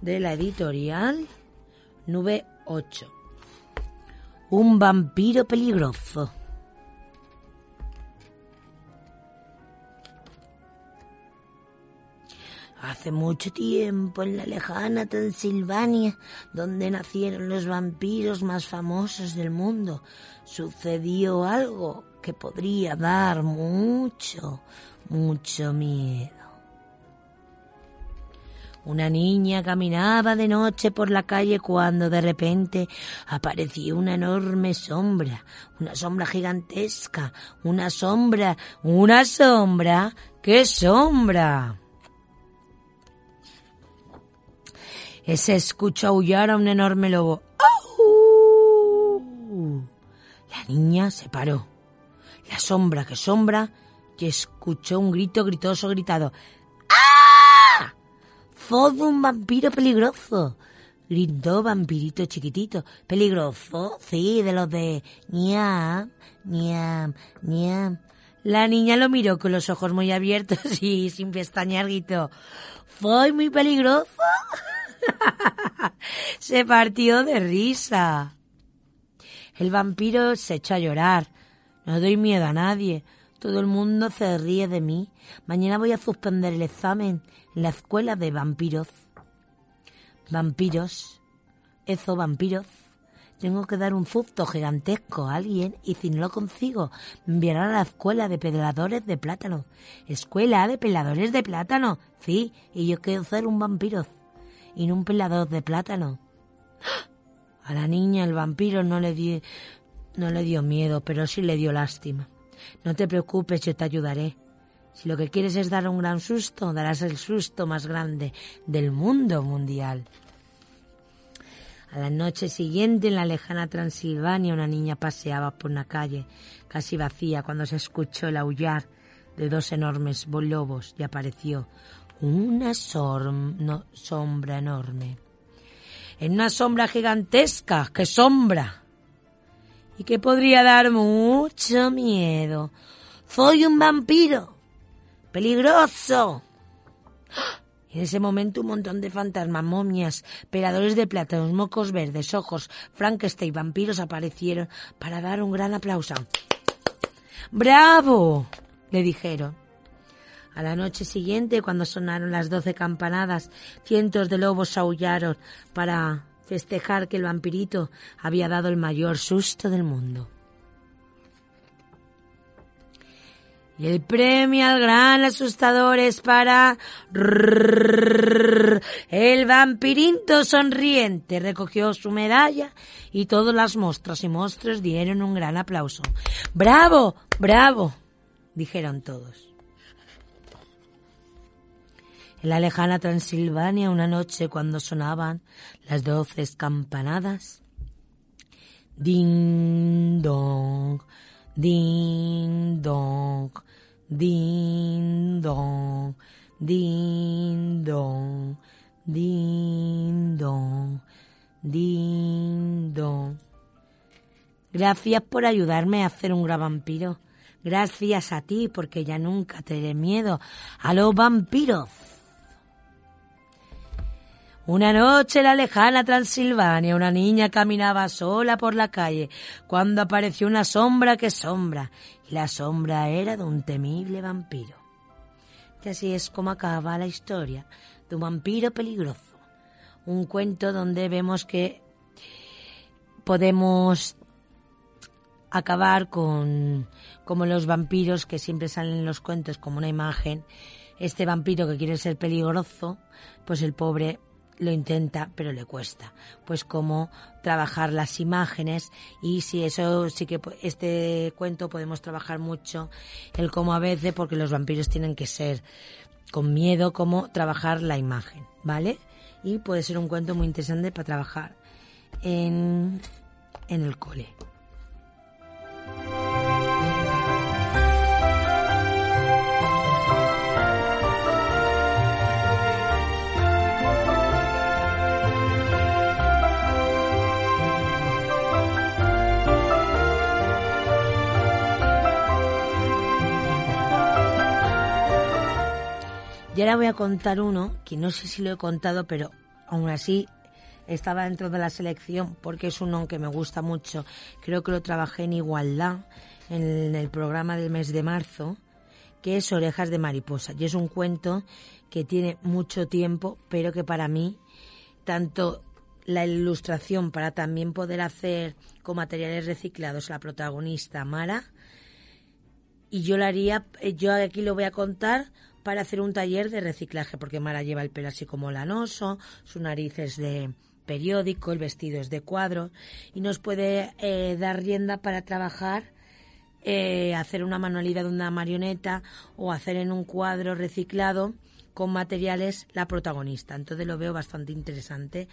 F: de la editorial Nube 8. Un vampiro peligroso. Hace mucho tiempo en la lejana Transilvania, donde nacieron los vampiros más famosos del mundo, sucedió algo que podría dar mucho, mucho miedo. Una niña caminaba de noche por la calle cuando de repente apareció una enorme sombra, una sombra gigantesca, una sombra, una sombra, ¡qué sombra! Se escuchó aullar a un enorme lobo. ¡Au! La niña se paró. La sombra que sombra escuchó un grito gritoso gritado. ¡Ah! ¡Fodo un vampiro peligroso! Gritó vampirito chiquitito. ¿Peligroso? Sí, de los de... Niam, niam, niam. La niña lo miró con los ojos muy abiertos y sin pestañear gritó. ¿Fue muy peligroso? se partió de risa. El vampiro se echó a llorar. No doy miedo a nadie. Todo el mundo se ríe de mí. Mañana voy a suspender el examen en la escuela de vampiros. Vampiros. Eso, vampiros. Tengo que dar un susto gigantesco a alguien y si no lo consigo, me enviarán a la escuela de peladores de plátano. Escuela de peladores de plátano. Sí, y yo quiero ser un vampiro y no un pelador de plátano. A la niña el vampiro no le, dio, no le dio miedo, pero sí le dio lástima. No te preocupes, yo te ayudaré. Si lo que quieres es dar un gran susto, darás el susto más grande del mundo mundial. A la noche siguiente, en la lejana Transilvania, una niña paseaba por una calle casi vacía cuando se escuchó el aullar de dos enormes lobos y apareció una sombra enorme. En una sombra gigantesca, ¡qué sombra! Que podría dar mucho miedo. Soy un vampiro. Peligroso. En ese momento un montón de fantasmas, momias, peladores de plátanos, mocos verdes, ojos, Frankenstein, vampiros aparecieron para dar un gran aplauso. ¡Bravo! le dijeron. A la noche siguiente, cuando sonaron las doce campanadas, cientos de lobos aullaron para festejar que el vampirito había dado el mayor susto del mundo. Y el premio al gran asustador es para el vampirito sonriente. Recogió su medalla y todas las mostras y monstruos dieron un gran aplauso. ¡Bravo! ¡Bravo! dijeron todos. En la lejana Transilvania, una noche cuando sonaban las doce campanadas, ding dong, ding dong, ding dong, ding dong, ding dong, ding dong. Gracias por ayudarme a hacer un gran vampiro. Gracias a ti porque ya nunca te miedo a los vampiros. Una noche en la lejana Transilvania una niña caminaba sola por la calle cuando apareció una sombra que sombra y la sombra era de un temible vampiro. Y así es como acaba la historia de un vampiro peligroso. Un cuento donde vemos que podemos acabar con como los vampiros que siempre salen en los cuentos como una imagen. Este vampiro que quiere ser peligroso, pues el pobre lo intenta, pero le cuesta. Pues cómo trabajar las imágenes y si eso sí que este cuento podemos trabajar mucho el cómo a veces, porque los vampiros tienen que ser con miedo, cómo trabajar la imagen, ¿vale? Y puede ser un cuento muy interesante para trabajar en, en el cole. Y ahora voy a contar uno que no sé si lo he contado, pero aún así estaba dentro de la selección porque es uno que me gusta mucho. Creo que lo trabajé en igualdad en el programa del mes de marzo, que es Orejas de Mariposa. Y es un cuento que tiene mucho tiempo, pero que para mí, tanto la ilustración para también poder hacer con materiales reciclados la protagonista Mara, y yo lo haría, eh, yo aquí lo voy a contar para hacer un taller de reciclaje, porque Mara lleva el pelo así como lanoso, su nariz es de periódico, el vestido es de cuadro, y nos puede eh, dar rienda para trabajar, eh, hacer una manualidad de una marioneta o hacer en un cuadro reciclado con materiales la protagonista. Entonces lo veo bastante interesante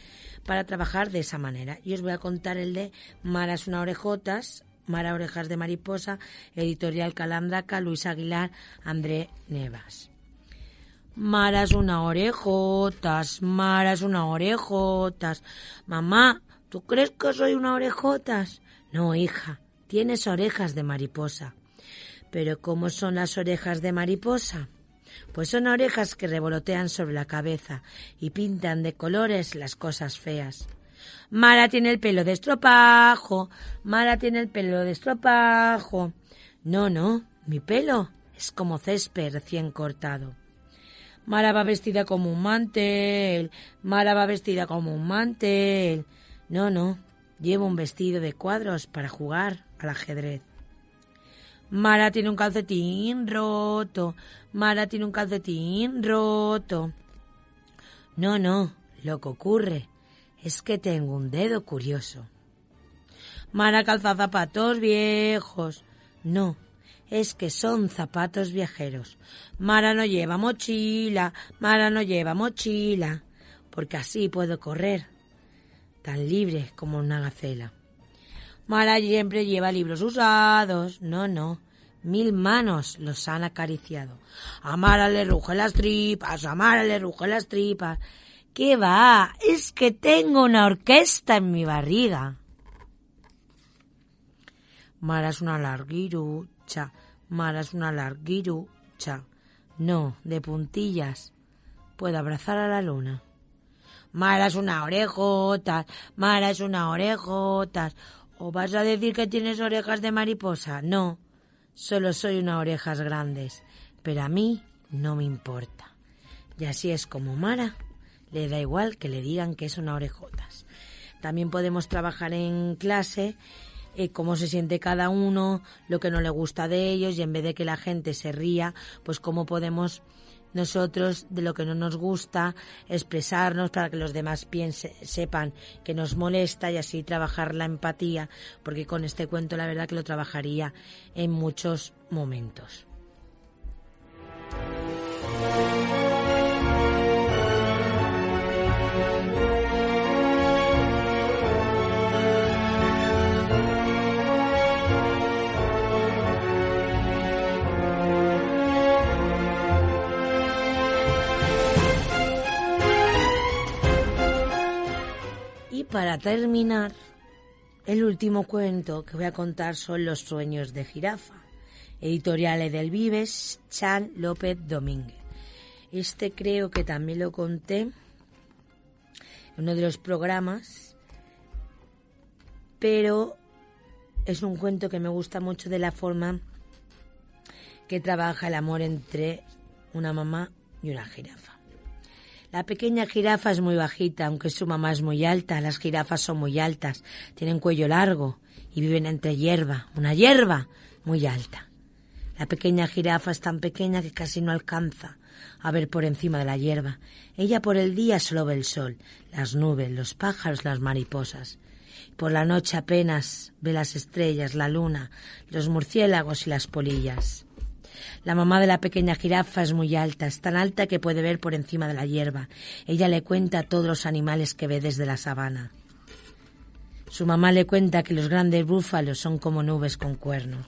F: para trabajar de esa manera. Y os voy a contar el de Mara es una orejotas, Mara Orejas de Mariposa, editorial Calandraca, Luis Aguilar, André Nevas. Mara es una orejotas, Mara es una orejotas. Mamá, ¿tú crees que soy una orejotas? No, hija, tienes orejas de mariposa. Pero ¿cómo son las orejas de mariposa? Pues son orejas que revolotean sobre la cabeza y pintan de colores las cosas feas. Mara tiene el pelo de estropajo, Mara tiene el pelo de estropajo. No, no, mi pelo es como césped recién cortado. Mara va vestida como un mantel, Mara va vestida como un mantel. No, no, llevo un vestido de cuadros para jugar al ajedrez. Mara tiene un calcetín roto, Mara tiene un calcetín roto. No, no, lo que ocurre es que tengo un dedo curioso. Mara calza zapatos viejos. No, es que son zapatos viajeros. Mara no lleva mochila, Mara no lleva mochila, porque así puedo correr, tan libre como una gacela. Mara siempre lleva libros usados. No, no. Mil manos los han acariciado. A Mara le rugen las tripas, a Mara le rugen las tripas. ¿Qué va? Es que tengo una orquesta en mi barriga. Mara es una larguirucha, Mara es una larguirucha. No, de puntillas. Puedo abrazar a la luna. Mara es una orejota, Mara es una orejota. ¿O vas a decir que tienes orejas de mariposa? No, solo soy una orejas grandes, pero a mí no me importa. Y así es como Mara le da igual que le digan que es una orejotas. También podemos trabajar en clase eh, cómo se siente cada uno, lo que no le gusta de ellos y en vez de que la gente se ría, pues cómo podemos nosotros de lo que no nos gusta expresarnos para que los demás piense, sepan que nos molesta y así trabajar la empatía, porque con este cuento la verdad que lo trabajaría en muchos momentos. Para terminar, el último cuento que voy a contar son Los sueños de jirafa, editorial Edelvives, Chan López Domínguez. Este creo que también lo conté en uno de los programas, pero es un cuento que me gusta mucho de la forma que trabaja el amor entre una mamá y una jirafa. La pequeña jirafa es muy bajita, aunque su mamá es muy alta. Las jirafas son muy altas, tienen cuello largo y viven entre hierba, una hierba muy alta. La pequeña jirafa es tan pequeña que casi no alcanza a ver por encima de la hierba. Ella por el día solo ve el sol, las nubes, los pájaros, las mariposas. Por la noche apenas ve las estrellas, la luna, los murciélagos y las polillas. La mamá de la pequeña jirafa es muy alta, es tan alta que puede ver por encima de la hierba. Ella le cuenta todos los animales que ve desde la sabana. Su mamá le cuenta que los grandes búfalos son como nubes con cuernos.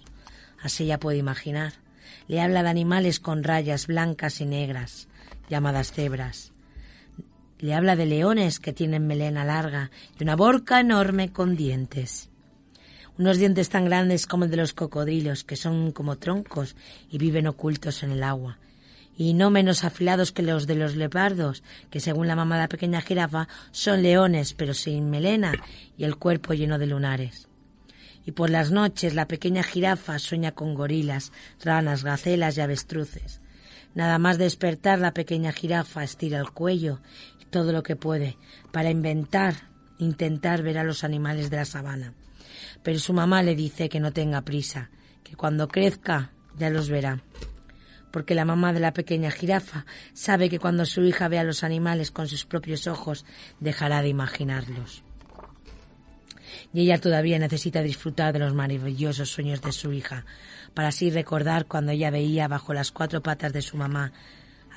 F: Así ella puede imaginar. Le habla de animales con rayas blancas y negras, llamadas cebras. Le habla de leones que tienen melena larga y una boca enorme con dientes. Unos dientes tan grandes como el de los cocodrilos, que son como troncos y viven ocultos en el agua. Y no menos afilados que los de los leopardos, que según la mamá de la pequeña jirafa son leones, pero sin melena y el cuerpo lleno de lunares y por las noches la pequeña jirafa sueña con gorilas, ranas, gacelas y avestruces. Nada más despertar la pequeña jirafa estira el cuello y todo lo que puede para inventar, intentar ver a los animales de la sabana. Pero su mamá le dice que no tenga prisa, que cuando crezca ya los verá. Porque la mamá de la pequeña jirafa sabe que cuando su hija vea los animales con sus propios ojos dejará de imaginarlos y ella todavía necesita disfrutar de los maravillosos sueños de su hija, para así recordar cuando ella veía bajo las cuatro patas de su mamá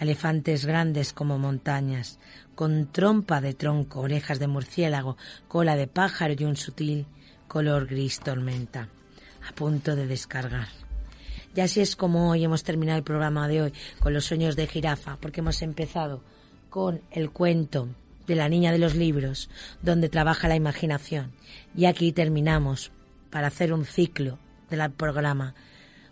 F: elefantes grandes como montañas, con trompa de tronco, orejas de murciélago, cola de pájaro y un sutil color gris tormenta, a punto de descargar. Y así es como hoy hemos terminado el programa de hoy con los sueños de jirafa, porque hemos empezado con el cuento de la niña de los libros, donde trabaja la imaginación. Y aquí terminamos para hacer un ciclo del programa.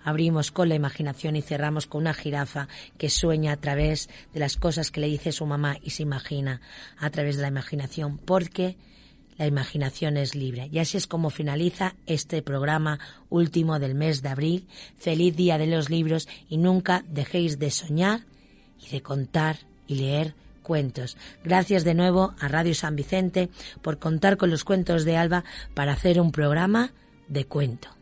F: Abrimos con la imaginación y cerramos con una jirafa que sueña a través de las cosas que le dice su mamá y se imagina a través de la imaginación, porque la imaginación es libre. Y así es como finaliza este programa último del mes de abril. Feliz día de los libros y nunca dejéis de soñar y de contar y leer cuentos. Gracias de nuevo a Radio San Vicente por contar con los cuentos de Alba para hacer un programa de cuento.